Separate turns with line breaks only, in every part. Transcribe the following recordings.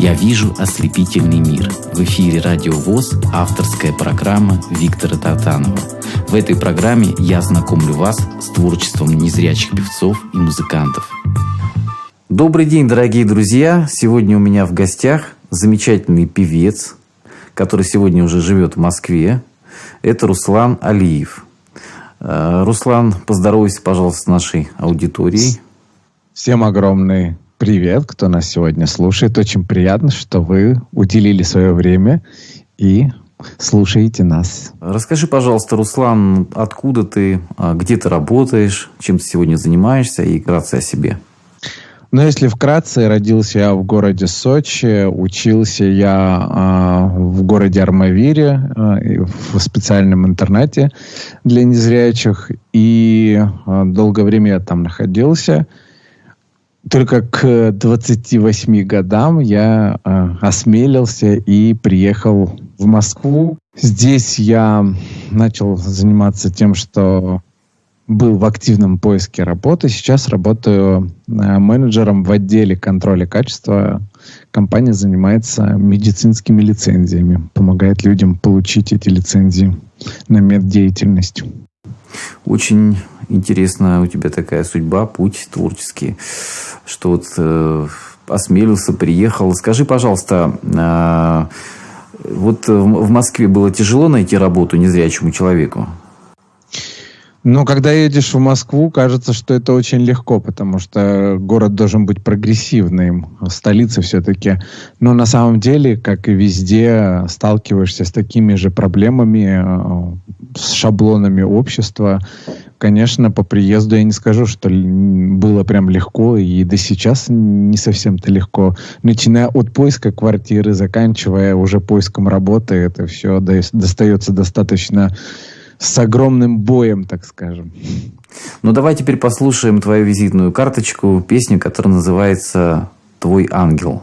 Я вижу ослепительный мир. В эфире Радио ВОЗ авторская программа Виктора Татанова. В этой программе я знакомлю вас с творчеством незрячих певцов и музыкантов. Добрый день, дорогие друзья! Сегодня у меня в гостях замечательный певец, который сегодня уже живет в Москве. Это Руслан Алиев. Э, Руслан, поздоровайся, пожалуйста, с нашей аудиторией.
Всем огромный Привет, кто нас сегодня слушает. Очень приятно, что вы уделили свое время и слушаете нас.
Расскажи, пожалуйста, Руслан, откуда ты, а, где ты работаешь, чем ты сегодня занимаешься и вкратце о себе.
Ну, если вкратце, родился я в городе Сочи, учился я э, в городе Армавире э, в специальном интернате для незрячих, и э, долгое время я там находился – только к 28 годам я э, осмелился и приехал в Москву. Здесь я начал заниматься тем, что был в активном поиске работы. Сейчас работаю э, менеджером в отделе контроля качества. Компания занимается медицинскими лицензиями, помогает людям получить эти лицензии на меддеятельность.
Очень интересная у тебя такая судьба, путь творческий, что вот э, осмелился, приехал. Скажи, пожалуйста, э, вот в Москве было тяжело найти работу незрячему человеку?
Но когда едешь в Москву, кажется, что это очень легко, потому что город должен быть прогрессивным, столица все-таки. Но на самом деле, как и везде, сталкиваешься с такими же проблемами, э, с шаблонами общества. Конечно, по приезду я не скажу, что было прям легко, и до сейчас не совсем-то легко. Начиная от поиска квартиры, заканчивая уже поиском работы, это все достается достаточно с огромным боем, так скажем.
Ну, давай теперь послушаем твою визитную карточку, песню, которая называется «Твой ангел».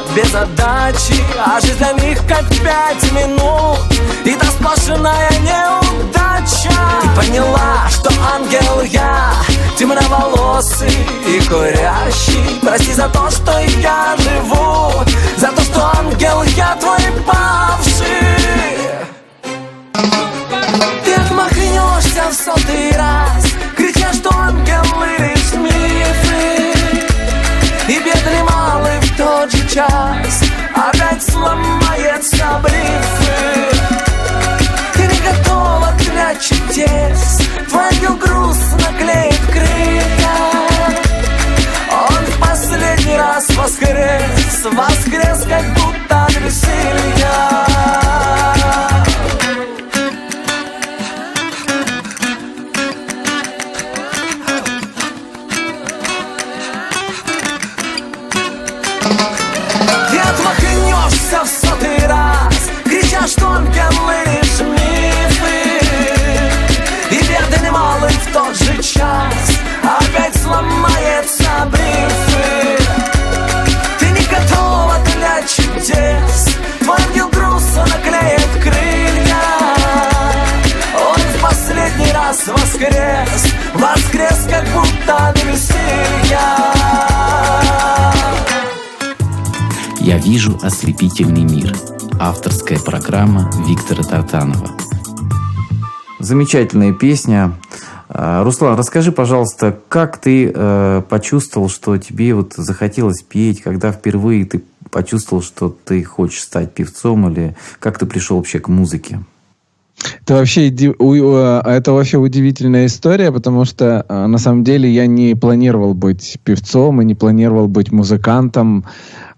без отдачи А жизнь для них как пять минут. И сплошная неудача. Ты поняла, что ангел я Темноволосый и курящий. Прости за то, что я живу За то, что ангел я твой павший. Ты отмахнешься в сотый раз тот же час Опять сломается брифы Ты не готова для чудес Твой ангел грустно клеит крылья. Он в последний раз воскрес Воскрес, как Тільки лиш міфи. І єдиним, але в тот же час Опять сломается брифы Ты не готова для чудес. Твой ангел грустно наклеит крылья Он в последний раз воскрес. Воскрес, как будто на
Я вижу ослепительный мир — Авторская программа Виктора Тартанова Замечательная песня. А, Руслан, расскажи, пожалуйста, как ты э, почувствовал, что тебе вот захотелось петь, когда впервые ты почувствовал, что ты хочешь стать певцом, или как ты пришел вообще к музыке?
Это вообще, это вообще удивительная история, потому что а, на самом деле я не планировал быть певцом и не планировал быть музыкантом.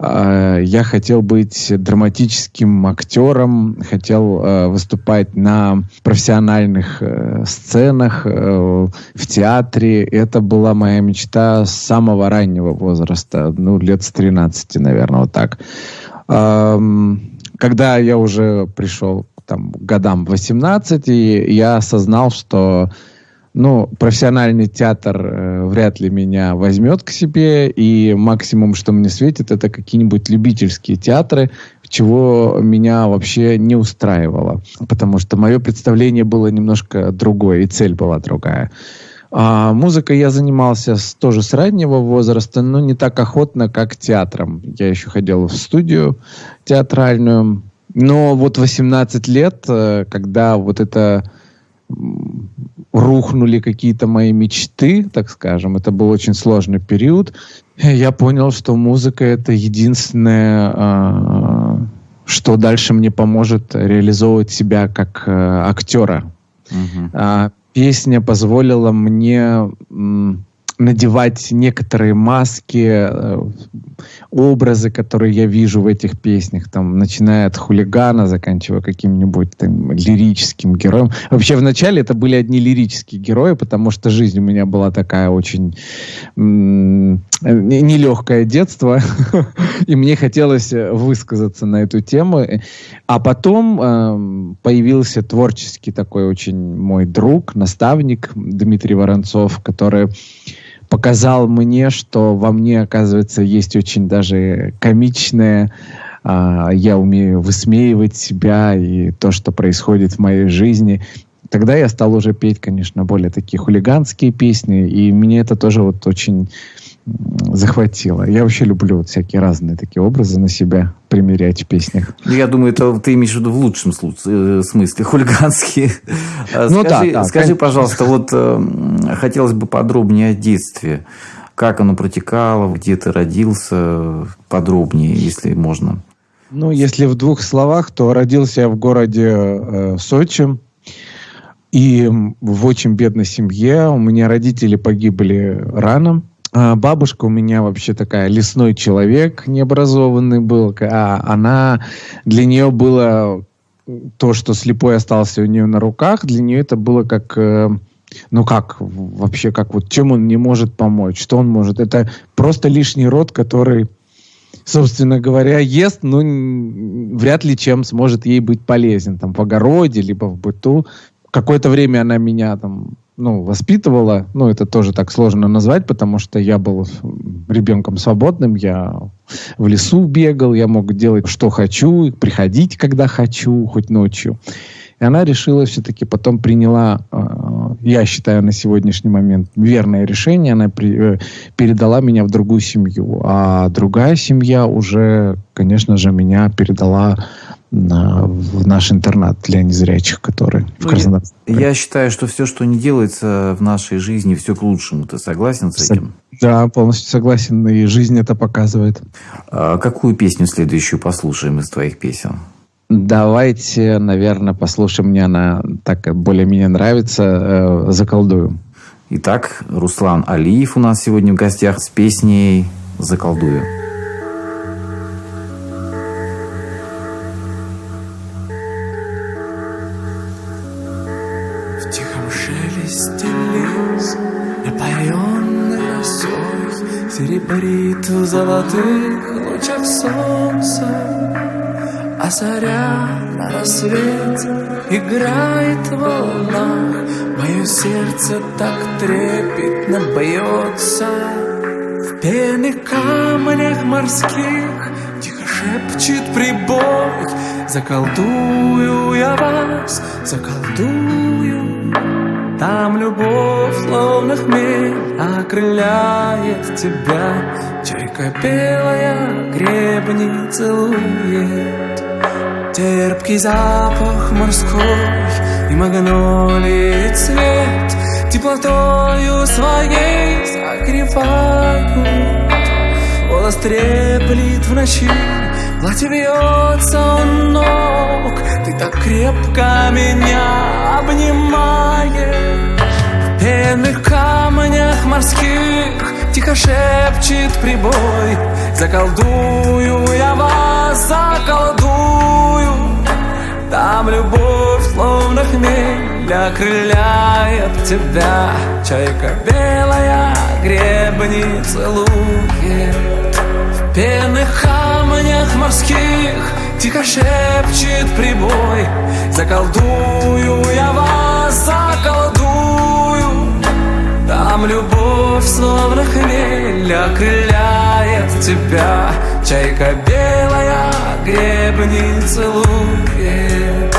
А, я хотел быть драматическим актером, хотел а, выступать на профессиональных э, сценах, э, в театре. Это была моя мечта с самого раннего возраста, ну, лет с 13, наверное, вот так. Когда я уже пришел там, годам 18, и я осознал, что ну, профессиональный театр э, вряд ли меня возьмет к себе, и максимум, что мне светит, это какие-нибудь любительские театры, чего меня вообще не устраивало, потому что мое представление было немножко другое, и цель была другая. А музыкой я занимался с, тоже с раннего возраста, но не так охотно, как театром. Я еще ходил в студию театральную, но вот 18 лет, э, когда вот это рухнули какие-то мои мечты, так скажем, это был очень сложный период, я понял, что музыка это единственное, а, что дальше мне поможет реализовывать себя как э, актера. Угу. Песня позволила мне надевать некоторые маски, э, образы, которые я вижу в этих песнях, там, начиная от хулигана, заканчивая каким-нибудь там лирическим героем. Вообще, вначале это были одни лирические герои, потому что жизнь у меня была такая очень нелегкое детство, и мне хотелось высказаться на эту тему. А потом э, появился творческий такой очень мой друг, наставник Дмитрий Воронцов, который показал мне, что во мне, оказывается, есть очень даже комичное, а, я умею высмеивать себя и то, что происходит в моей жизни. Тогда я стал уже петь, конечно, более такие хулиганские песни, и мне это тоже вот очень захватило. Я вообще люблю вот всякие разные такие образы на себя примерять в песнях.
Ну, я думаю, это ты имеешь в виду в лучшем случае, э, смысле, хулиганские. Ну, скажи, да, да, скажи конечно. пожалуйста, вот э, хотелось бы подробнее о детстве. Как оно протекало, где ты родился, подробнее, если можно.
Ну, если в двух словах, то родился я в городе э, Сочи. И в очень бедной семье. У меня родители погибли рано. А, бабушка у меня вообще такая лесной человек, необразованный был. А она, для нее было то, что слепой остался у нее на руках, для нее это было как... Э, ну как, вообще, как вот, чем он не может помочь, что он может? Это просто лишний род, который, собственно говоря, ест, но вряд ли чем сможет ей быть полезен, там, в огороде, либо в быту. Какое-то время она меня там ну, воспитывала, ну, это тоже так сложно назвать, потому что я был ребенком свободным, я в лесу бегал, я мог делать, что хочу, приходить, когда хочу, хоть ночью. И она решила все-таки, потом приняла, э, я считаю, на сегодняшний момент верное решение, она при, э, передала меня в другую семью, а другая семья уже, конечно же, меня передала на, в наш интернат для незрячих, который ну, в Краснодаре.
Я, я считаю, что все, что не делается в нашей жизни, все к лучшему. Ты согласен с этим?
Да, полностью согласен. И жизнь это показывает.
А какую песню следующую послушаем из твоих песен?
Давайте, наверное, послушаем. Мне она так более-менее нравится. Э, «Заколдую».
Итак, Руслан Алиев у нас сегодня в гостях с песней «Заколдую».
Серебрит в золотых лучах солнца. А заря на рассвете играет в волнах. Мое сердце так трепетно бьется. В пенных камнях морских Тихо шепчет прибой. Заколдую я вас, заколдую Там любовь, словно хмель, окрыляет тебя. Чайка белая гребни целует. Терпкий запах морской и магнолии цвет. Теплотою своей согревают. Голос треплет в ночи Платье вьется у ног Ты так крепко меня обнимаешь. В пенных камнях морских Тихо шепчет прибой. Заколдую я вас, заколдую. Там любовь, словно хмель Окрыляет тебя. Чайка белая гребни целует пенных камнях морских Тихо шепчет прибой. Заколдую я вас, заколдую. Там любовь, словно хмель Окрыляет тебя. Чайка белая гребни целует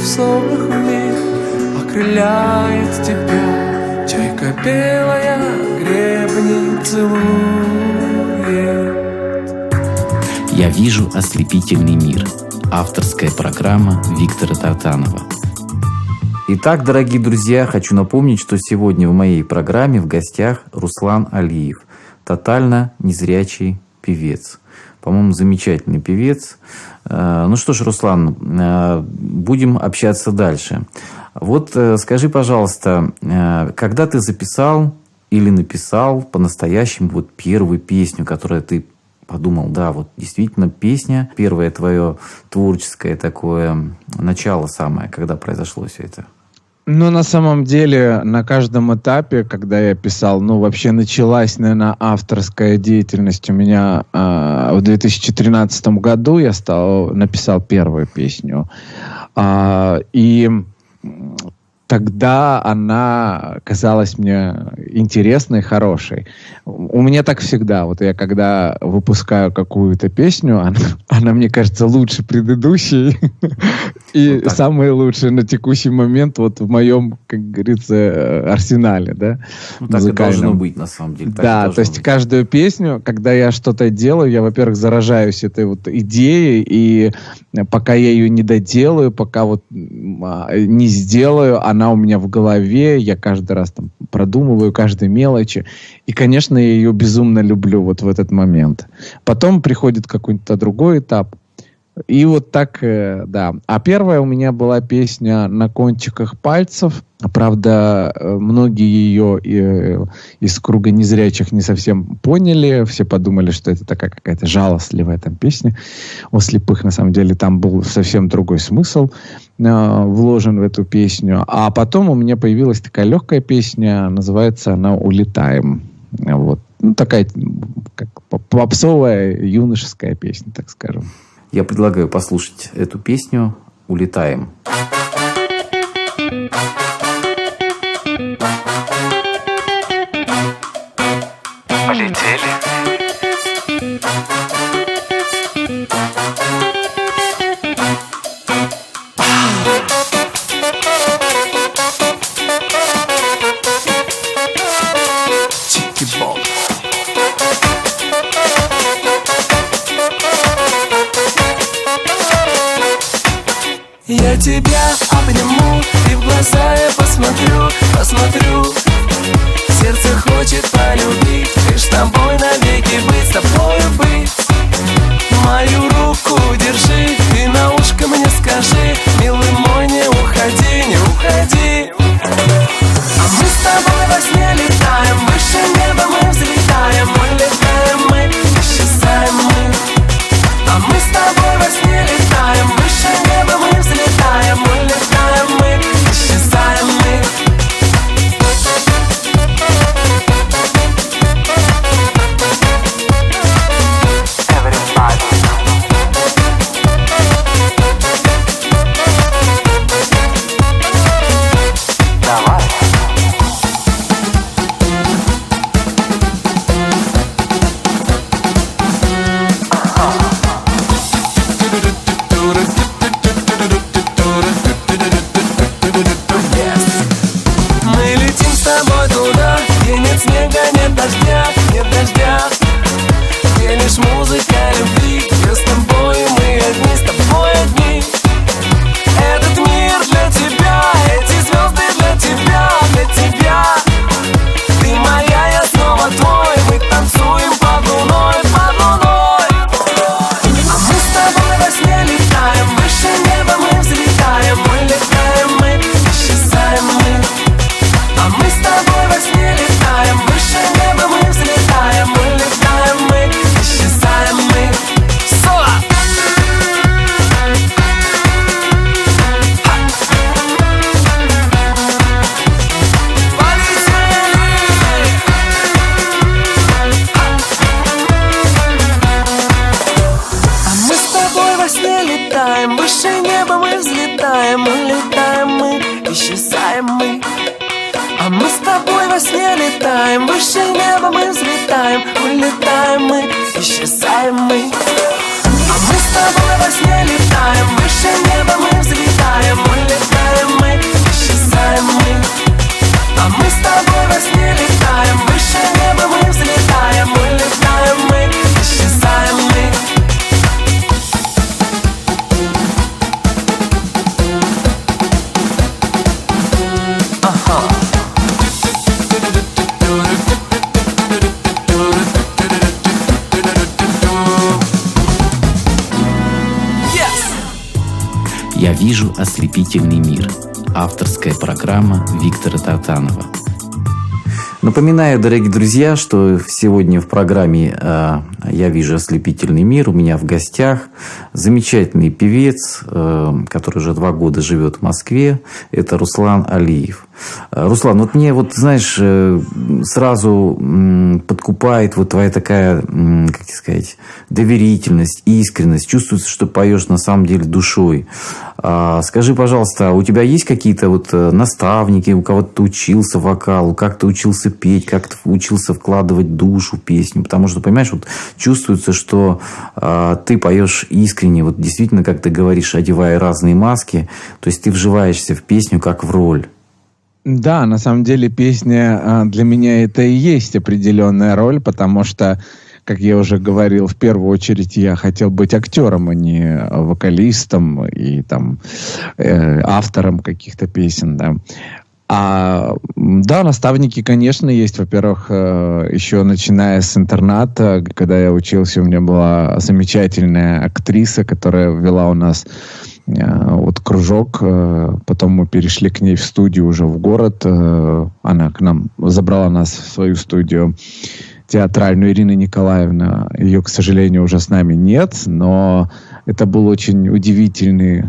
любовь словно хмель Окрыляет тебя Чайка белая гребни целует
«Я вижу ослепительный мир» – авторская программа Виктора Тартанова. Итак, дорогие друзья, хочу напомнить, что сегодня в моей программе в гостях Руслан Алиев, тотально незрячий певец. По-моему, замечательный певец. Э, ну что ж, Руслан, э, будем общаться дальше. Вот э, скажи, пожалуйста, когда ты записал или написал по-настоящему вот первую песню, которую ты подумал, да, вот действительно песня, первое твое творческое такое начало самое, когда произошло все это?
Ну, на самом деле, на каждом этапе, когда я писал, ну, вообще началась, наверное, авторская деятельность у меня э, в 2013 году. Я стал, написал первую песню. Э, и тогда она казалась мне интересной, хорошей. У меня так всегда. Вот я когда выпускаю какую-то песню, она, она мне кажется лучше предыдущей. И вот самые лучшие на текущий момент вот в моем, как говорится, арсенале, да,
ну, Так и должно быть, на самом деле.
да, то есть быть. каждую песню, когда я что-то делаю, я, во-первых, заражаюсь этой вот идеей, и пока я ее не доделаю, пока вот а, не сделаю, она у меня в голове, я каждый раз там продумываю каждой мелочи. И, конечно, я ее безумно люблю вот в этот момент. Потом приходит какой-то другой этап, и вот так, э, да. А первая у меня была песня «На кончиках пальцев». Правда, э, многие ее э, из круга незрячих не совсем поняли. Все подумали, что это такая какая-то жалостливая там песня. У слепых, на самом деле, там был совсем другой смысл вложен в эту песню. А потом у меня появилась такая легкая песня, называется она «Улетаем». Вот. Ну, такая как попсовая юношеская песня, так скажем.
Я предлагаю послушать эту песню «Улетаем».
сне летаем Выше неба мы взлетаем. Улетаем мы, исчезаем мы. А мы с тобой во сне летаем Выше неба мы взлетаем. Улетаем мы, исчезаем мы. А мы с тобой во сне летаем Выше неба мы
«Ослепительный мир». Авторская программа Виктора Татанова. Напоминаю, дорогие друзья, что сегодня в программе э, «Я вижу ослепительный мир» у меня в гостях замечательный певец, э, который уже два года живет в Москве. Это Руслан Алиев. Руслан, вот мне вот, знаешь, э, сразу подкупает вот твоя такая, как сказать, доверительность, искренность. Чувствуется, что поешь на самом деле душой. А, скажи, пожалуйста, а у тебя есть какие-то вот э, наставники, у кого ты учился вокалу, как ты учился петь, как ты учился вкладывать душу в песню? Потому что, понимаешь, вот чувствуется, что а, ты поешь искренне, вот действительно, как ты говоришь, одевая разные маски, то есть ты вживаешься в песню как в роль.
Да, на самом деле песня а, для меня это и есть определенная роль, потому что, как я уже говорил, в первую очередь я хотел быть актером, а не вокалистом и там э, автором каких-то песен, да. А, да, наставники, конечно, есть. Во-первых, э, еще начиная с интерната, когда я учился, у меня была замечательная актриса, которая вела у нас вот кружок, э, потом мы перешли к ней в студию уже в город, э, она к нам забрала нас в свою студию театральную Ирина Николаевна. Ее, к сожалению, уже с нами нет, но это был очень удивительный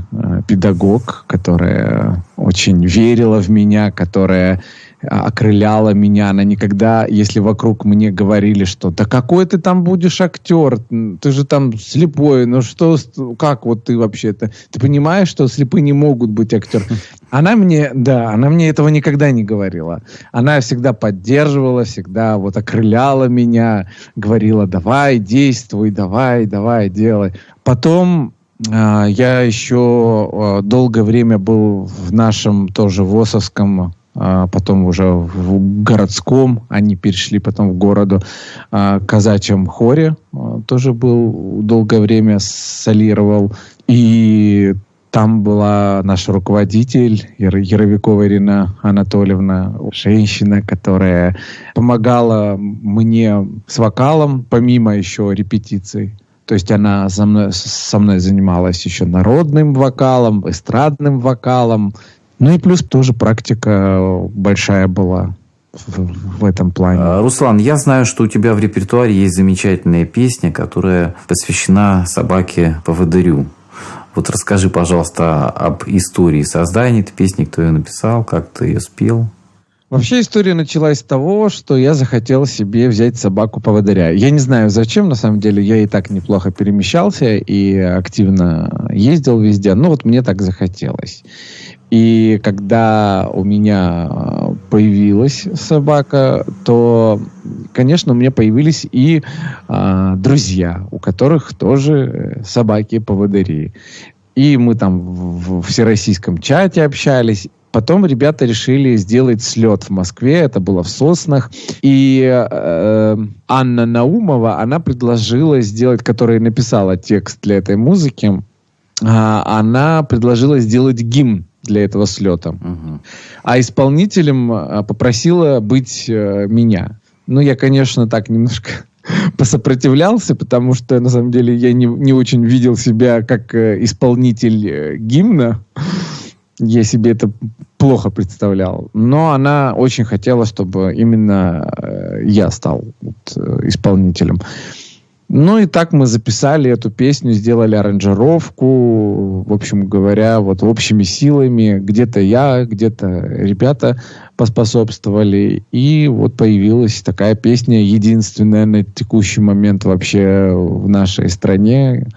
педагог, которая очень верила в меня, которая окрыляла меня. Она никогда, если вокруг мне говорили, что да какой ты там будешь актер, ты же там слепой, ну что, как вот ты вообще-то? Ты понимаешь, что слепые не могут быть актером? Она мне, да, она мне этого никогда не говорила. Она всегда поддерживала, всегда вот окрыляла меня, говорила, давай, действуй, давай, давай, делай. Потом э, я еще э, долгое время был в нашем тоже ВОСовском а потом уже в городском, они перешли потом в городу а, казачьем хоре, а, тоже был долгое время солировал, и там была наш руководитель Яровикова Ирина Анатольевна, женщина, которая помогала мне с вокалом, помимо еще репетиций. То есть она со мной, со мной занималась еще народным вокалом, эстрадным вокалом, ну и плюс тоже практика большая была в, в этом плане. А,
Руслан, я знаю, что у тебя в репертуаре есть замечательная песня, которая посвящена собаке поводырю. Вот расскажи, пожалуйста, об истории создания этой песни, кто ее написал, как ты ее спел.
Вообще история началась с того, что я захотел себе взять собаку-поводыря. Я не знаю зачем, на самом деле, я и так неплохо перемещался и активно ездил везде, но вот мне так захотелось. И когда у меня э, появилась собака, то, конечно, у меня появились и а, друзья, у которых тоже э, собаки-поводыри. И мы там в, в всероссийском чате общались. Потом ребята решили сделать слет в Москве, это было в Соснах. И э, Анна Наумова, она предложила сделать, которая написала текст для этой музыки, э, она предложила сделать гимн для этого слета. Угу. А исполнителем а, попросила быть э, меня. Ну, я, конечно, так немножко посопротивлялся, потому что, на самом деле, я не, не очень видел себя как э, исполнитель э, гимна. Я себе это плохо представлял. Но она очень хотела, чтобы именно э, я стал вот, э, исполнителем. Ну и так мы записали эту песню, сделали аранжировку, в общем говоря, вот общими силами. Где-то я, где-то ребята поспособствовали. И вот появилась такая песня, единственная на текущий момент вообще в нашей стране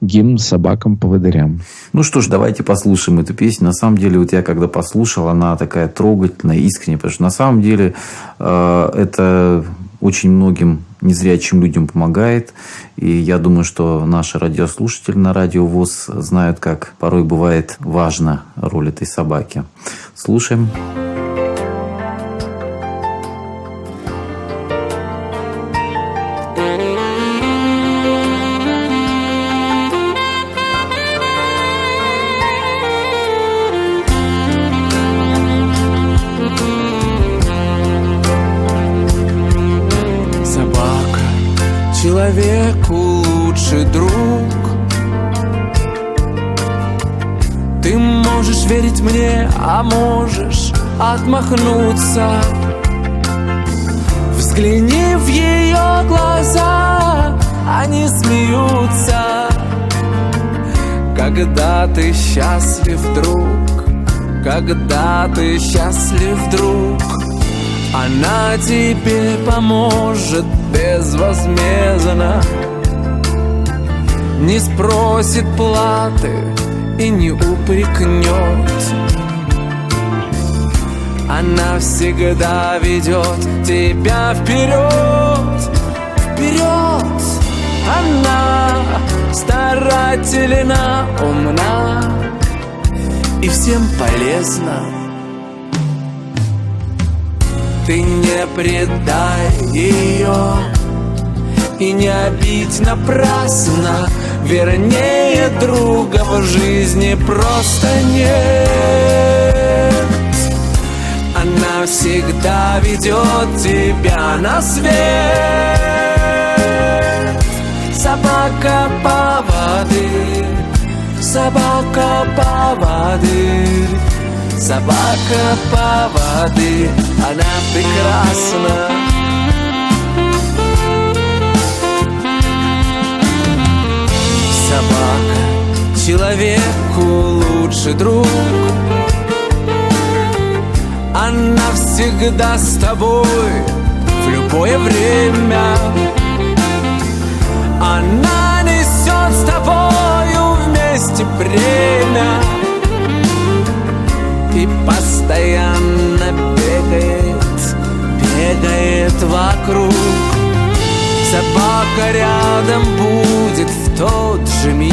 гимн собакам-поводырям.
Ну что ж, давайте послушаем эту песню. На самом деле, вот я когда послушал, она такая трогательная, искренняя, потому что на самом деле э, это очень многим незрячим людям помогает. И я думаю, что наши радиослушатели на радио ВОЗ знают, как порой бывает важна роль этой собаки. Слушаем. Слушаем.
Верить мне, а можешь отмахнуться. Взгляни в ее глаза, они смеются. Когда ты счастлив, друг Когда ты счастлив, друг Она тебе поможет безвозмездно. Не спросит платы и не упрекнет. Она всегда ведет тебя вперед, вперед. Она старательна, умна и всем полезна. Ты не предай ее И не обидь напрасно Вернее, друга в жизни просто нет. Она всегда ведет тебя на свет. Собака поводырь Собака поводырь Собака поводы, она прекрасна Собака человеку лучший друг Она все всегда с тобой в любое время. Она несет с тобою вместе бремя И постоянно бегает, бегает вокруг Собака рядом будет тот же миг.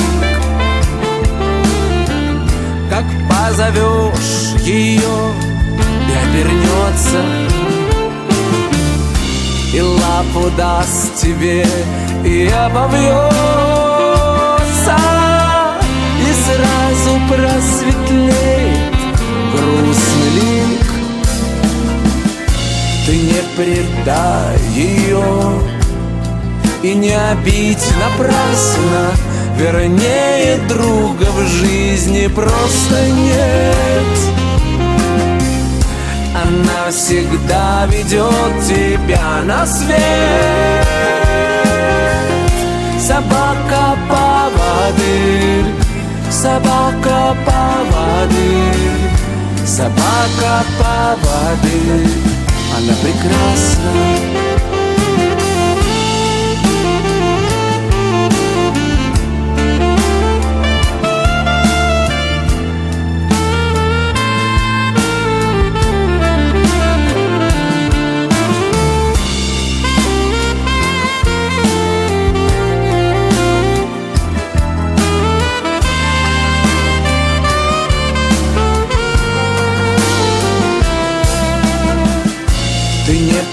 Как позовешь ее и обернется И лапу даст тебе и обовьется И сразу просветлеет грустный лик. Ты не предай ее и не обидь напрасно. Вернее, друга в жизни просто нет. Она всегда ведет тебя на свет. Собака поводырь, собака поводырь Собака поводырь, она прекрасна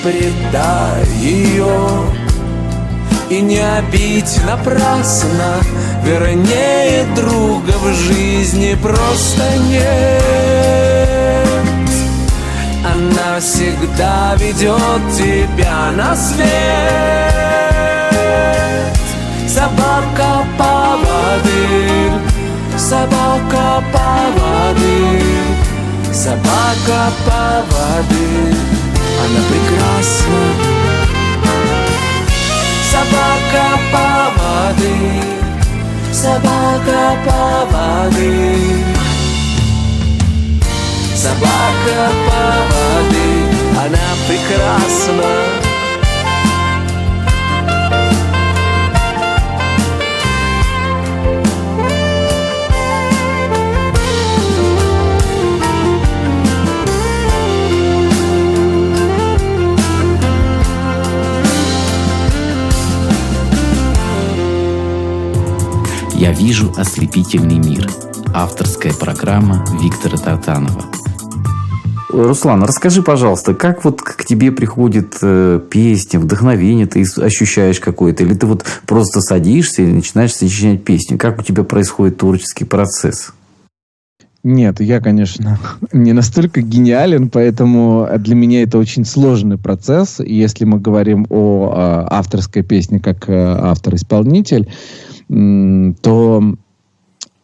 предай ее И не обидь напрасно Вернее, друга в жизни просто нет. Она всегда ведет тебя на свет. Собака поводырь, собака поводырь Собака поводырь она прекрасна. Собака поводы Собака поводы. Собака поводы Она прекрасна
«Я вижу ослепительный мир». Авторская программа Виктора Татанова. Руслан, расскажи, пожалуйста, как вот к тебе приходит э, песня, вдохновение, ты ощущаешь какое-то, или ты вот просто садишься и начинаешь сочинять песню? Как у тебя происходит творческий процесс?
Нет, я, конечно, не настолько гениален, поэтому для меня это очень сложный процесс. Если мы говорим о э, авторской песне как э, автор-исполнитель, то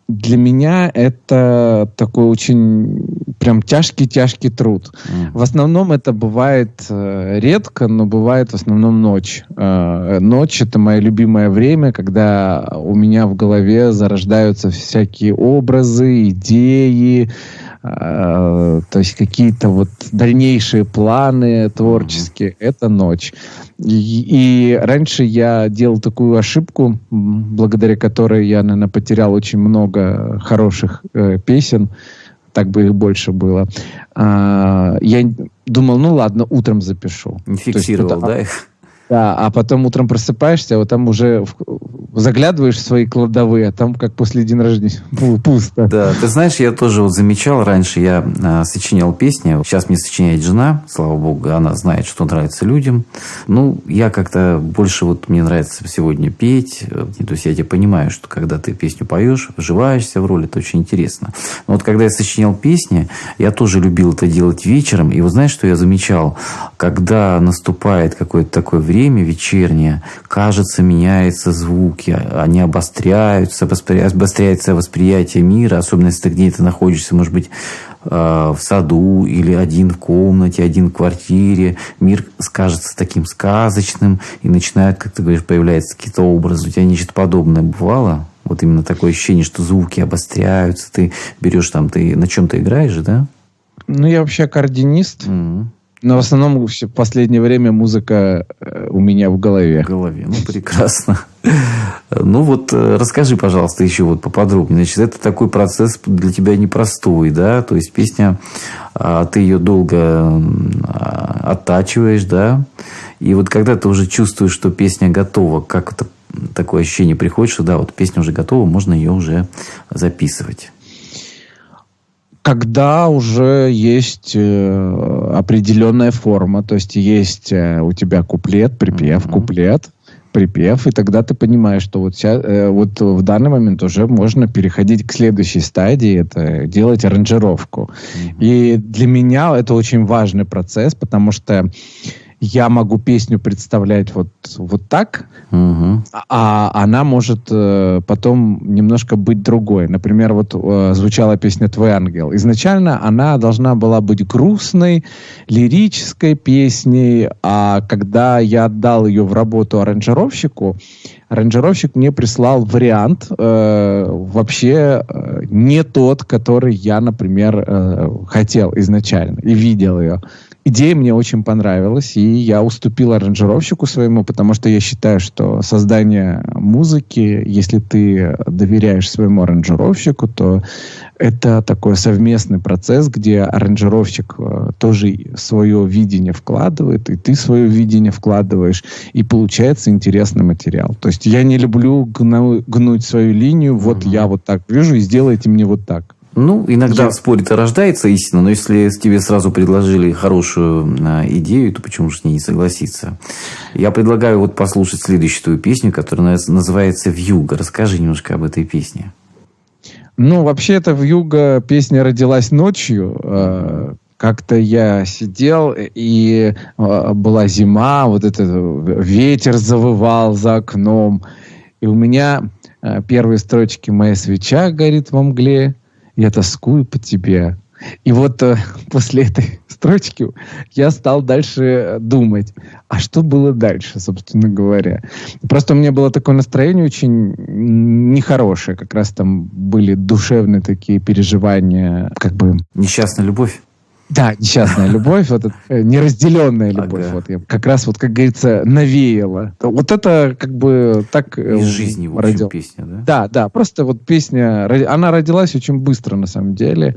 для меня это такой очень прям тяжкий-тяжкий труд. Mm. В основном это бывает э, редко, но бывает в основном ночь. Э, ночь это мое любимое время, когда у меня в голове зарождаются всякие образы, идеи, то есть какие-то вот дальнейшие планы творческие. Mm. Это ночь. И, и раньше я делал такую ошибку, благодаря которой я, наверное, потерял очень много хороших э, песен. Так бы их больше было. А, я думал, ну ладно, утром запишу.
Не фиксировал, есть, да, их?
Да, а потом утром просыпаешься, а вот там уже заглядываешь в свои кладовые, а там как после день рождения пусто.
Да, ты знаешь, я тоже вот замечал, раньше я а, сочинял песни, сейчас мне сочиняет жена, слава богу, она знает, что нравится людям. Ну, я как-то больше вот мне нравится сегодня петь, то есть я тебя понимаю, что когда ты песню поешь, вживаешься в роль, это очень интересно. Но вот когда я сочинял песни, я тоже любил это делать вечером, и вот знаешь, что я замечал? Когда наступает какое-то такое время вечернее, кажется, меняется звук, звуки, они обостряются, обостряется восприятие мира, особенно если ты где-то находишься, может быть, э, в саду или один в комнате, один в квартире. Мир кажется таким сказочным, и начинают, как ты говоришь, появляются какие-то образы. У тебя нечто подобное бывало? Вот именно такое ощущение, что звуки обостряются, ты берешь там, ты на чем-то играешь, да?
Ну, я вообще аккордеонист.
Mm-hmm.
Но в основном в последнее время музыка э, у меня в голове.
В голове. Ну, прекрасно. Ну вот э, расскажи, пожалуйста, еще вот поподробнее. Значит, это такой процесс для тебя непростой, да? То есть песня, а, ты ее долго а, оттачиваешь, да? И вот когда ты уже чувствуешь, что песня готова, как это такое ощущение приходит, что да, вот песня уже готова, можно ее уже записывать?
Когда уже есть э, определенная форма, то есть есть э, у тебя куплет, припев, mm-hmm. куплет, припев, и тогда ты понимаешь, что вот, сейчас, э, вот в данный момент уже можно переходить к следующей стадии, это делать аранжировку. Mm-hmm. И для меня это очень важный процесс, потому что я могу песню представлять вот, вот так, угу. а она может э, потом немножко быть другой. Например, вот э, звучала песня «Твой ангел». Изначально она должна была быть грустной, лирической песней, а когда я отдал ее в работу аранжировщику, аранжировщик мне прислал вариант э, вообще э, не тот, который я, например, э, хотел изначально и видел ее идея мне очень понравилась, и я уступил аранжировщику своему, потому что я считаю, что создание музыки, если ты доверяешь своему аранжировщику, то это такой совместный процесс, где аранжировщик э, тоже свое видение вкладывает, и ты свое видение вкладываешь, и получается интересный материал. То есть я не люблю гну, гнуть свою линию, вот mm-hmm. я вот так вижу, и сделайте мне вот так.
Ну, иногда в споре-то рождается истина, но если тебе сразу предложили хорошую а, идею, то почему же с ней не согласиться? Я предлагаю вот послушать следующую твою песню, которая называется «Вьюга». Расскажи немножко об этой песне.
Ну, вообще, эта «Вьюга» песня родилась ночью. Э, как-то я сидел, и э, была зима, вот этот ветер завывал за окном, и у меня первые строчки «Моя свеча горит во мгле», я тоскую по тебе. И вот э, после этой строчки я стал дальше думать, а что было дальше, собственно говоря. Просто у меня было такое настроение очень нехорошее. Как раз там были душевные такие переживания, как бы...
Несчастная любовь?
Да, несчастная любовь, вот эта э, неразделенная любовь. Ага. Вот я как раз вот, как говорится, навеяла. Вот это как бы так...
Э, Из жизни, в общем, песня, да?
Да, да, просто вот песня, она родилась очень быстро, на самом деле.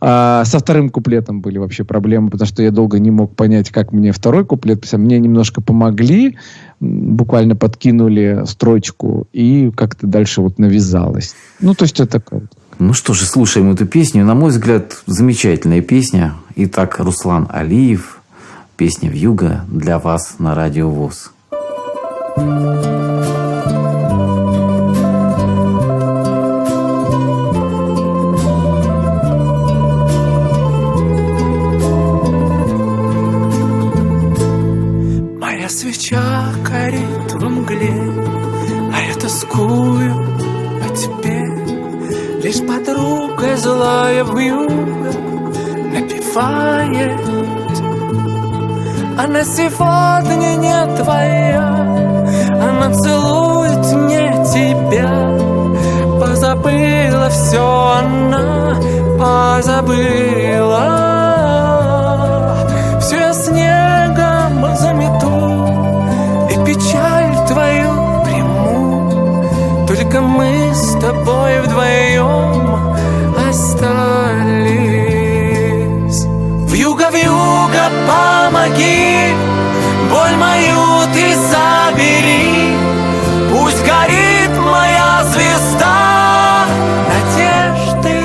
А, со вторым куплетом были вообще проблемы, потому что я долго не мог понять, как мне второй куплет писать. Мне немножко помогли, буквально подкинули строчку, и как-то дальше вот навязалось. Ну, то есть это такое
ну что же, слушаем эту песню. На мой взгляд, замечательная песня. Итак, Руслан Алиев, песня «Вьюга» для вас на Радио ВОЗ.
Моя свеча горит в мгле, а я тоскую Лишь подруга злая в юго напевает Она сегодня не твоя Она целует мне тебя Позабыла все она Позабыла Только мы с тобой вдвоем помоги, боль мою ты забери, пусть горит моя звезда надежды.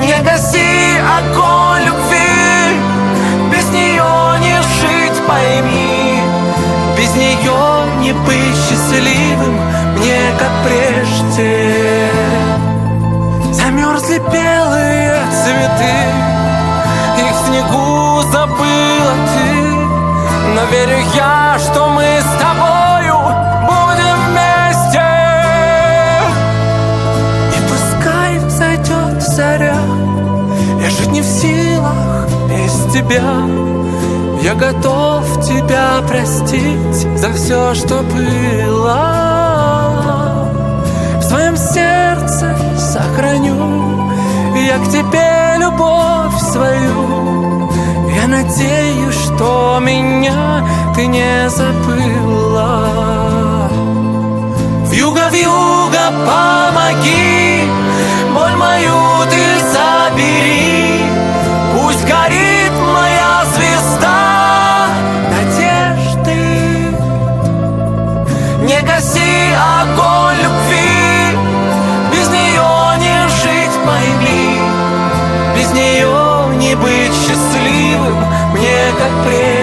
Не гаси огонь любви, без нее не жить, пойми, без нее не быть счастливым как прежде. Замерзли белые цветы, снегу забыла ты. Но верю я, что мы с тобою будем вместе. И пускай взойдет заря Я жить не в силах без тебя. Я готов тебя простить за все, что было В сердце сохраню. Я к тебе любовь свою. Я надеюсь, что меня ты не забыла. Вьюга, вьюга, помоги. Боль мою ты забери. Пусть горит моя звезда. Надежды Не гаси огонь любви быть счастливым Мне как прежде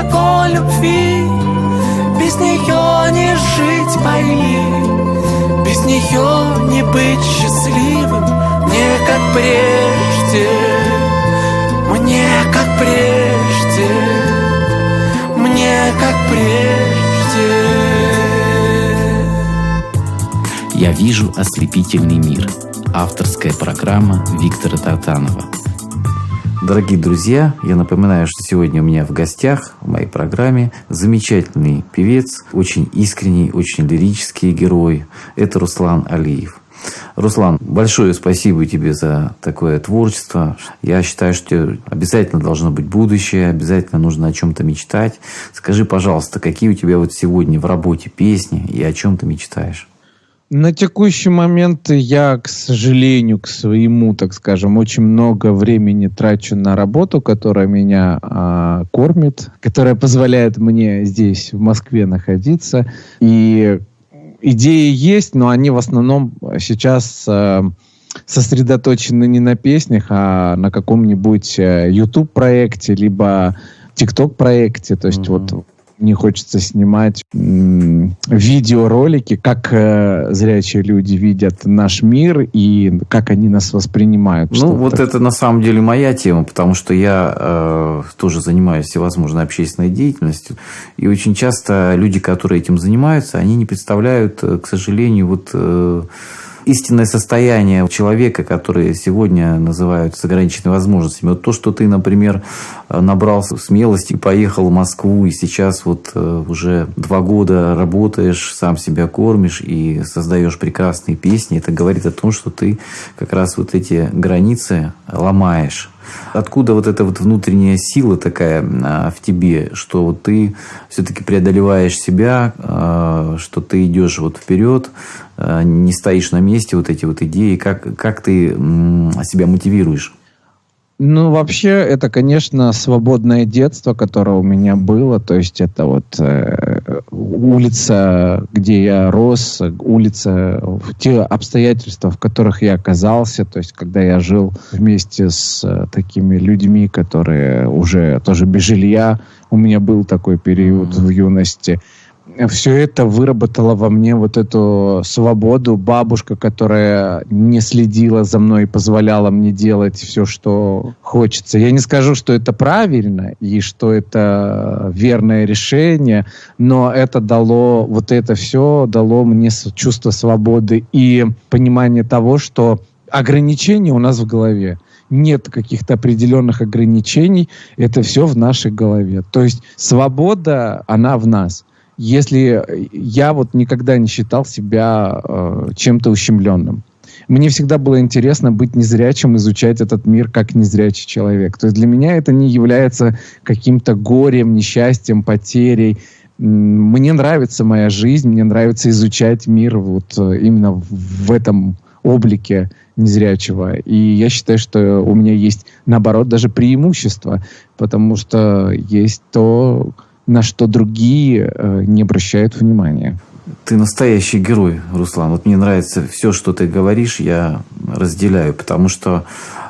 огонь любви. Без нее не жить пойми. Без нее не быть счастливым. Мне как прежде. Мне как прежде, мне как прежде.
«Я вижу ослепительный мир» – авторская программа Виктора Тартанова. Дорогие друзья, я напоминаю, что сегодня у меня в гостях в моей программе замечательный певец, очень искренний, очень лирический герой. Это Руслан Алиев. Руслан, большое спасибо тебе за такое творчество. Я считаю, что обязательно должно быть будущее, обязательно нужно о чем-то мечтать. Скажи, пожалуйста, какие у тебя вот сегодня в работе песни и о чем ты мечтаешь?
На текущий момент я, к сожалению, к своему, так скажем, очень много времени трачу на работу, которая меня а, кормит, которая позволяет мне здесь, в Москве, находиться. И идеи есть, но они в основном сейчас э, сосредоточены не на песнях, а на каком-нибудь э, YouTube проекте, либо TikTok проекте. То есть mm-hmm. вот мне хочется снимать м- видеоролики, как э, зрячие люди видят наш мир и как они нас воспринимают.
Ну, вот это на самом деле моя тема, потому что я э, тоже занимаюсь всевозможной общественной деятельностью. И очень часто люди, которые этим занимаются, они не представляют, э, к сожалению, вот... Э, истинное состояние человека, который сегодня называют с ограниченными возможностями. Вот то, что ты, например, набрал смелости, поехал в Москву, и сейчас вот э, уже два года работаешь, сам себя кормишь и создаешь прекрасные песни, это говорит о том, что ты как раз вот эти границы ломаешь. Откуда вот эта вот внутренняя сила такая а, в тебе, что вот ты все-таки преодолеваешь себя, а, что ты идешь вот вперед, не стоишь на месте, вот эти вот идеи, как, как ты себя мотивируешь?
Ну, вообще, это, конечно, свободное детство, которое у меня было. То есть это вот э, улица, где я рос, улица, те обстоятельства, в которых я оказался. То есть когда я жил вместе с э, такими людьми, которые уже тоже без жилья. У меня был такой период mm-hmm. в юности все это выработало во мне вот эту свободу. Бабушка, которая не следила за мной и позволяла мне делать все, что хочется. Я не скажу, что это правильно и что это верное решение, но это дало, вот это все дало мне чувство свободы и понимание того, что ограничения у нас в голове нет каких-то определенных ограничений, это все в нашей голове. То есть свобода, она в нас если я вот никогда не считал себя э, чем-то ущемленным. Мне всегда было интересно быть незрячим, изучать этот мир как незрячий человек. То есть для меня это не является каким-то горем, несчастьем, потерей. Мне нравится моя жизнь, мне нравится изучать мир вот э, именно в этом облике незрячего. И я считаю, что у меня есть, наоборот, даже преимущество, потому что есть то, на что другие э, не обращают внимания.
Ты настоящий герой, Руслан. Вот мне нравится все, что ты говоришь, я разделяю, потому что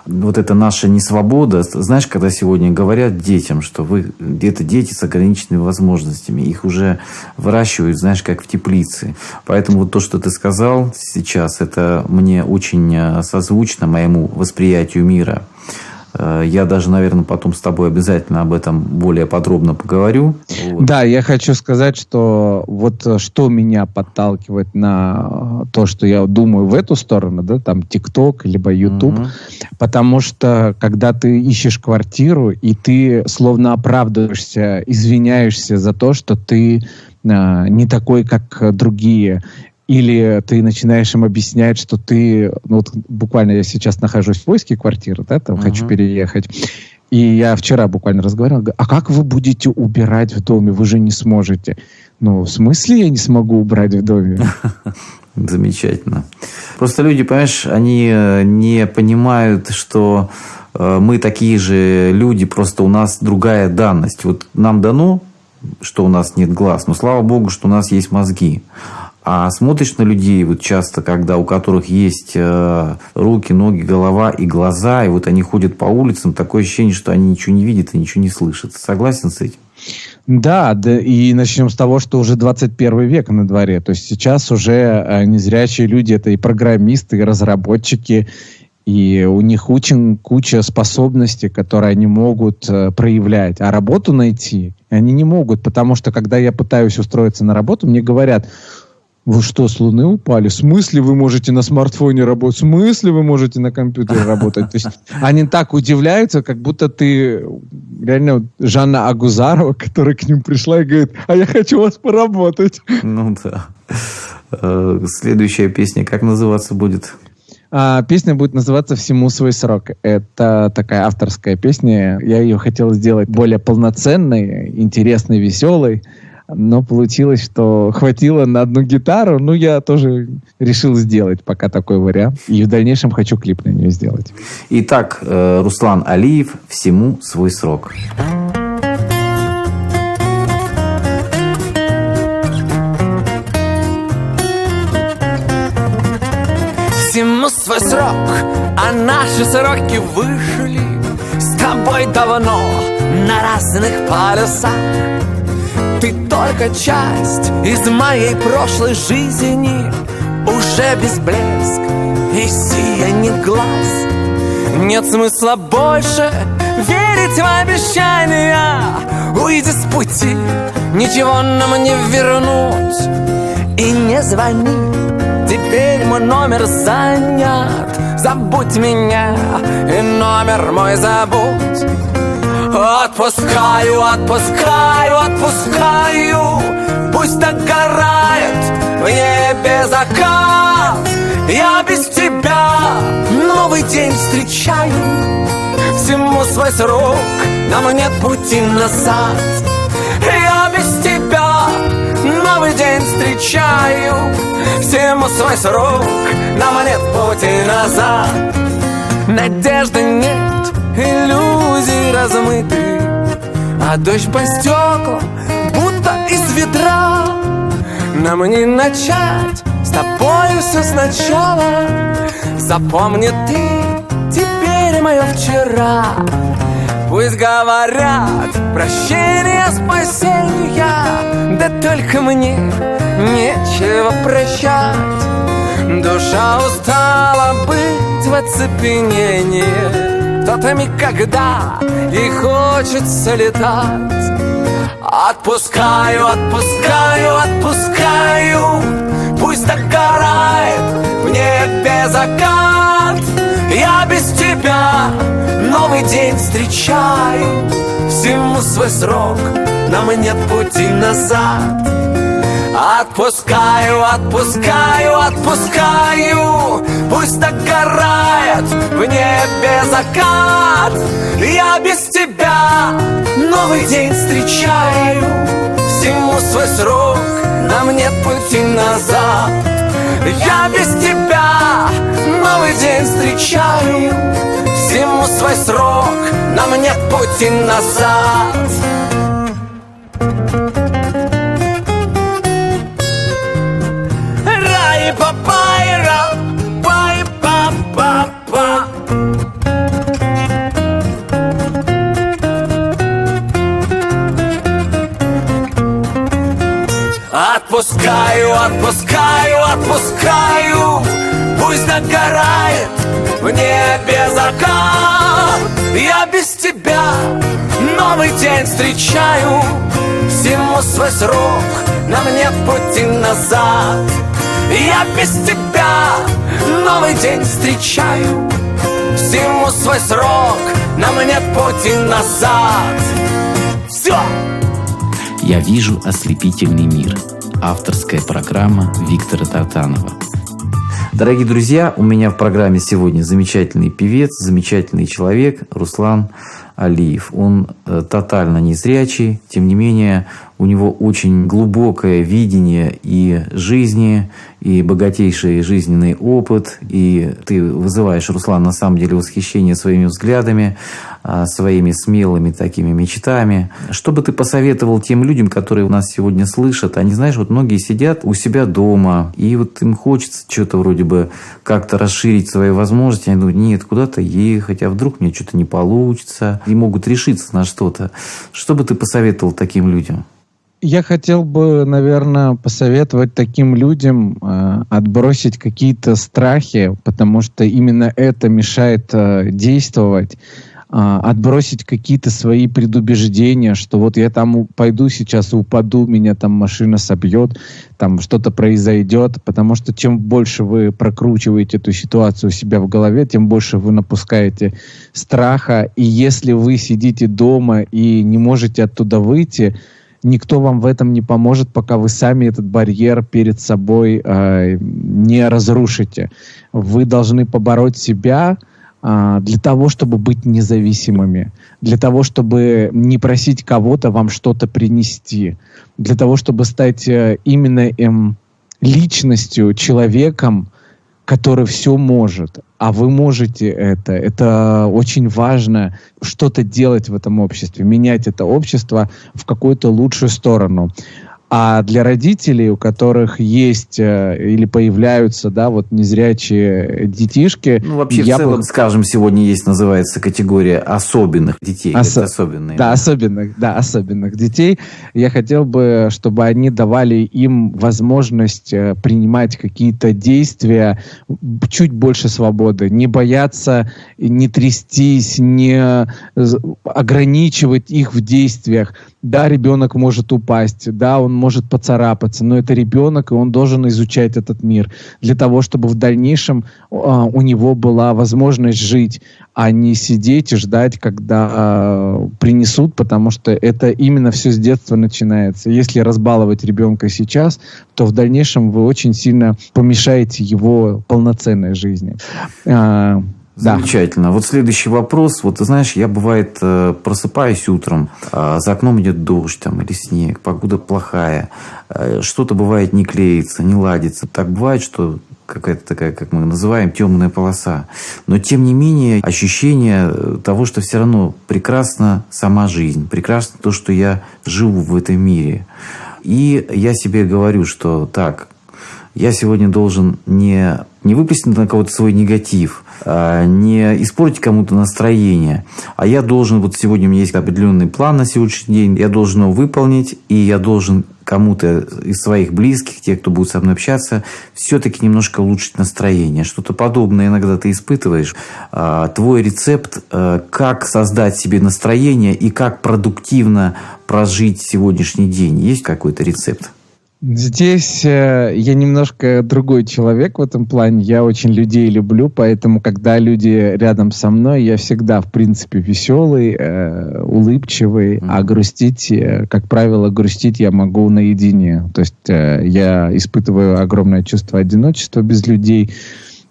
вот эта наша несвобода, знаешь, когда сегодня говорят детям, что вы где-то дети с ограниченными возможностями, их уже выращивают, знаешь, как в теплице. Поэтому вот то, что ты сказал сейчас, это мне очень э, созвучно моему восприятию мира. Э, я даже, наверное, потом с тобой обязательно об этом более подробно поговорю.
Вот. Да, я хочу сказать, что вот э, что меня подталкивает на то, что я думаю в эту сторону, да, там ТикТок либо YouTube, угу. потому что когда ты ищешь квартиру и ты словно оправдываешься, извиняешься за то, что ты не такой, как другие, или ты начинаешь им объяснять, что ты, ну вот буквально я сейчас нахожусь в поиске квартиры, да, там uh-huh. хочу переехать, и я вчера буквально разговаривал, а как вы будете убирать в доме, вы же не сможете. Ну, в смысле я не смогу убрать в доме?
Замечательно. Просто люди, понимаешь, они э, не понимают, что э, мы такие же люди, просто у нас другая данность. Вот нам дано, что у нас нет глаз, но слава богу, что у нас есть мозги. А смотришь на людей, вот часто, когда у которых есть э, руки, ноги, голова и глаза, и вот они ходят по улицам, такое ощущение, что они ничего не видят и ничего не слышат. Согласен с этим?
Да, да, и начнем с того, что уже 21 век на дворе. То есть сейчас уже э, незрячие люди это и программисты, и разработчики, и у них очень куча способностей, которые они могут э, проявлять. А работу найти они не могут, потому что когда я пытаюсь устроиться на работу, мне говорят, вы что, с Луны упали? В смысле вы можете на смартфоне работать? В смысле вы можете на компьютере работать? То есть они так удивляются, как будто ты реально Жанна Агузарова, которая к ним пришла и говорит, а я хочу у вас поработать.
Ну да. Э, следующая песня как называться будет?
А, песня будет называться «Всему свой срок». Это такая авторская песня. Я ее хотел сделать более полноценной, интересной, веселой но получилось, что хватило на одну гитару. Ну, я тоже решил сделать пока такой вариант. И в дальнейшем хочу клип на нее сделать.
Итак, э, Руслан Алиев «Всему свой срок».
Всему свой срок, а наши сроки вышли С тобой давно на разных полюсах ты только часть из моей прошлой жизни Уже без блеск и сияние глаз. Нет смысла больше верить в обещания. Уйди с пути, ничего нам не вернуть. И не звони, теперь мой номер занят. Забудь меня и номер мой забудь Отпускаю, отпускаю, отпускаю. Пусть догорает в небе закат. Я без тебя новый день встречаю. Всему свой срок, нам нет пути назад. Я без тебя новый день встречаю. Всему свой срок, нам нет пути назад. Надежды нет, иллюзий размыты А дождь по стеклам, будто из ведра Нам не начать с тобой все сначала. Запомни ты теперь мое вчера. Пусть говорят прощение, спасения Да только мне нечего прощать. Душа устала быть в оцепенении кто-то когда и хочется летать. Отпускаю, отпускаю, отпускаю Пусть догорает в небе закат Я без тебя новый день встречаю Всему свой срок, нам нет пути назад. Отпускаю, отпускаю, отпускаю Пусть догорает в небе закат. Я без тебя новый день встречаю. Всему свой срок, нам нет пути назад. Я без тебя новый день встречаю. Всему свой срок, нам нет пути назад Отпускаю, отпускаю, отпускаю. Пусть догорает в небе закат. Я без тебя новый день встречаю. Всему свой срок, нам нет пути назад. Я без тебя новый день встречаю. Всему свой срок, нам нет пути назад. Все!
«Я вижу ослепительный мир» Авторская программа Виктора Тартанова Дорогие друзья, у меня в программе сегодня замечательный певец, замечательный человек Руслан Алиев. Он э, тотально незрячий, тем не менее у него очень глубокое видение и жизни, и богатейший жизненный опыт, и ты вызываешь, Руслан, на самом деле восхищение своими взглядами, а, своими смелыми такими мечтами. Что бы ты посоветовал тем людям, которые у нас сегодня слышат? Они, знаешь, вот многие сидят у себя дома, и вот им хочется что-то вроде бы как-то расширить свои возможности. Они думают, нет, куда-то ехать, а вдруг мне что-то не получится. И могут решиться на что-то. Что бы ты посоветовал таким людям?
Я хотел бы, наверное, посоветовать таким людям э, отбросить какие-то страхи, потому что именно это мешает э, действовать. А, отбросить какие-то свои предубеждения, что вот я там пойду сейчас и упаду, меня там машина собьет, там что-то произойдет, потому что чем больше вы прокручиваете эту ситуацию у себя в голове, тем больше вы напускаете страха, и если вы сидите дома и не можете оттуда выйти, никто вам в этом не поможет, пока вы сами этот барьер перед собой э, не разрушите. Вы должны побороть себя э, для того, чтобы быть независимыми, для того, чтобы не просить кого-то вам что-то принести, для того, чтобы стать э, именно эм, личностью, человеком, который все может, а вы можете это. Это очень важно что-то делать в этом обществе, менять это общество в какую-то лучшую сторону. А для родителей, у которых есть э, или появляются, да, вот незрячие детишки...
Ну, вообще, я в целом, бы... скажем, сегодня есть, называется, категория особенных детей.
Ос... особенные. Да, особенных, да, особенных детей. Я хотел бы, чтобы они давали им возможность э, принимать какие-то действия, чуть больше свободы, не бояться, не трястись, не ограничивать их в действиях. Да, ребенок может упасть, да, он может поцарапаться, но это ребенок, и он должен изучать этот мир для того, чтобы в дальнейшем э, у него была возможность жить, а не сидеть и ждать, когда э, принесут, потому что это именно все с детства начинается. Если разбаловать ребенка сейчас, то в дальнейшем вы очень сильно помешаете его полноценной жизни. Э,
Замечательно. Да. Вот следующий вопрос. Вот ты знаешь, я бывает э, просыпаюсь утром, а за окном идет дождь там, или снег, погода плохая, э, что-то бывает не клеится, не ладится. Так бывает, что какая-то такая, как мы называем, темная полоса. Но, тем не менее, ощущение того, что все равно прекрасна сама жизнь, прекрасно то, что я живу в этом мире. И я себе говорю, что так, я сегодня должен не, не выплеснуть на кого-то свой негатив, а не испортить кому-то настроение, а я должен, вот сегодня у меня есть определенный план на сегодняшний день, я должен его выполнить, и я должен кому-то из своих близких, тех, кто будет со мной общаться, все-таки немножко улучшить настроение. Что-то подобное иногда ты испытываешь. А, твой рецепт, а, как создать себе настроение и как продуктивно прожить сегодняшний день, есть какой-то рецепт?
Здесь э, я немножко другой человек в этом плане. Я очень людей люблю, поэтому, когда люди рядом со мной, я всегда, в принципе, веселый, э, улыбчивый, mm-hmm. а грустить, э, как правило, грустить я могу наедине. То есть э, я испытываю огромное чувство одиночества без людей.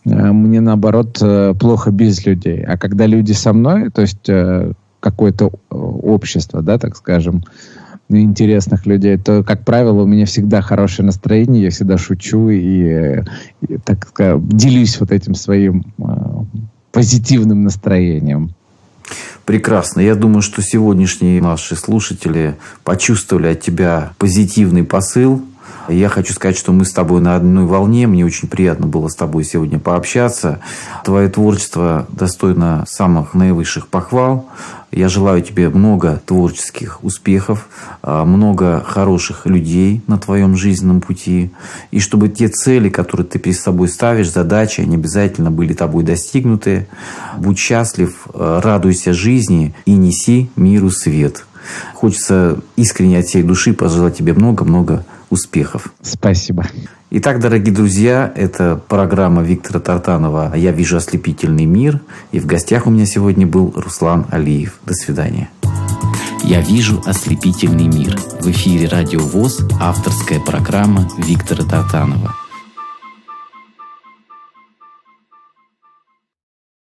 Э, мне, наоборот, э, плохо без людей. А когда люди со мной, то есть э, какое-то общество, да, так скажем, интересных людей, то, как правило, у меня всегда хорошее настроение, я всегда шучу и, и так сказать, делюсь вот этим своим э, позитивным настроением.
Прекрасно. Я думаю, что сегодняшние наши слушатели почувствовали от тебя позитивный посыл, Я хочу сказать, что мы с тобой на одной волне. Мне очень приятно было с тобой сегодня пообщаться. Твое творчество достойно самых наивысших похвал. Я желаю тебе много творческих успехов, а, много хороших людей на твоем жизненном пути. И чтобы те цели, которые ты перед собой ставишь, задачи, они обязательно были тобой достигнуты. Будь счастлив, а, радуйся жизни и неси миру свет. Хочется искренне от всей души пожелать тебе много-много успехов.
Спасибо.
Итак, дорогие друзья, это программа Виктора Тартанова «Я вижу ослепительный мир». И в гостях у меня сегодня был Руслан Алиев. До свидания.
«Я вижу ослепительный мир». В эфире «Радио ВОЗ» авторская программа Виктора Тартанова.